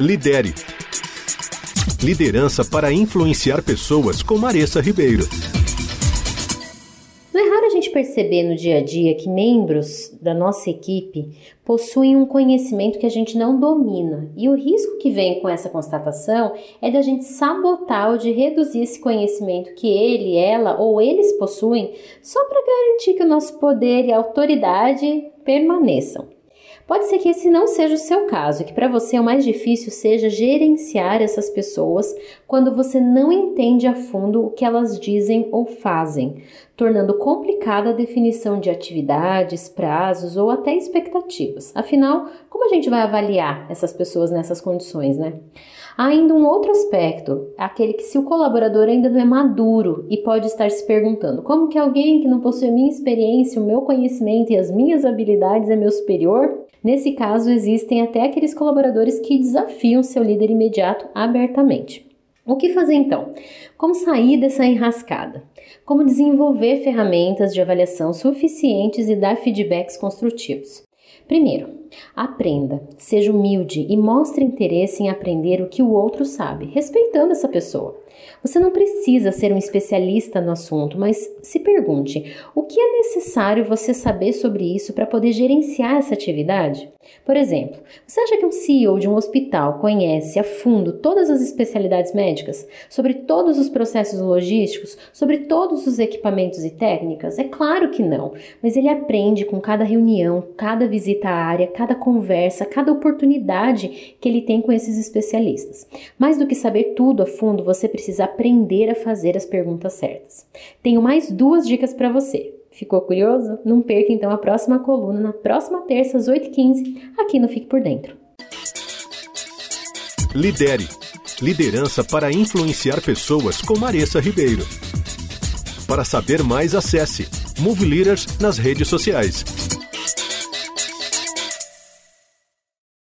Lidere. Liderança para influenciar pessoas com Maressa Ribeiro. Não é raro a gente perceber no dia a dia que membros da nossa equipe possuem um conhecimento que a gente não domina. E o risco que vem com essa constatação é da gente sabotar ou de reduzir esse conhecimento que ele, ela ou eles possuem só para garantir que o nosso poder e autoridade permaneçam. Pode ser que esse não seja o seu caso, que para você o mais difícil seja gerenciar essas pessoas quando você não entende a fundo o que elas dizem ou fazem, tornando complicada a definição de atividades, prazos ou até expectativas. Afinal, como a gente vai avaliar essas pessoas nessas condições, né? Há ainda um outro aspecto, aquele que se o colaborador ainda não é maduro e pode estar se perguntando como que alguém que não possui a minha experiência, o meu conhecimento e as minhas habilidades é meu superior? Nesse caso, existem até aqueles colaboradores que desafiam seu líder imediato abertamente. O que fazer então? Como sair dessa enrascada? Como desenvolver ferramentas de avaliação suficientes e dar feedbacks construtivos? Primeiro, aprenda, seja humilde e mostre interesse em aprender o que o outro sabe, respeitando essa pessoa. Você não precisa ser um especialista no assunto, mas se pergunte: o que é necessário você saber sobre isso para poder gerenciar essa atividade? Por exemplo, você acha que um CEO de um hospital conhece a fundo todas as especialidades médicas, sobre todos os processos logísticos, sobre todos os equipamentos e técnicas? É claro que não, mas ele aprende com cada reunião, cada visita à área, cada conversa, cada oportunidade que ele tem com esses especialistas. Mais do que saber tudo a fundo, você precisa aprender a fazer as perguntas certas. Tenho mais duas dicas para você. Ficou curioso? Não perca então a próxima coluna na próxima terça às 8h15 aqui no Fique por Dentro. Lidere. Liderança para influenciar pessoas com Maressa Ribeiro. Para saber mais, acesse Move Leaders nas redes sociais.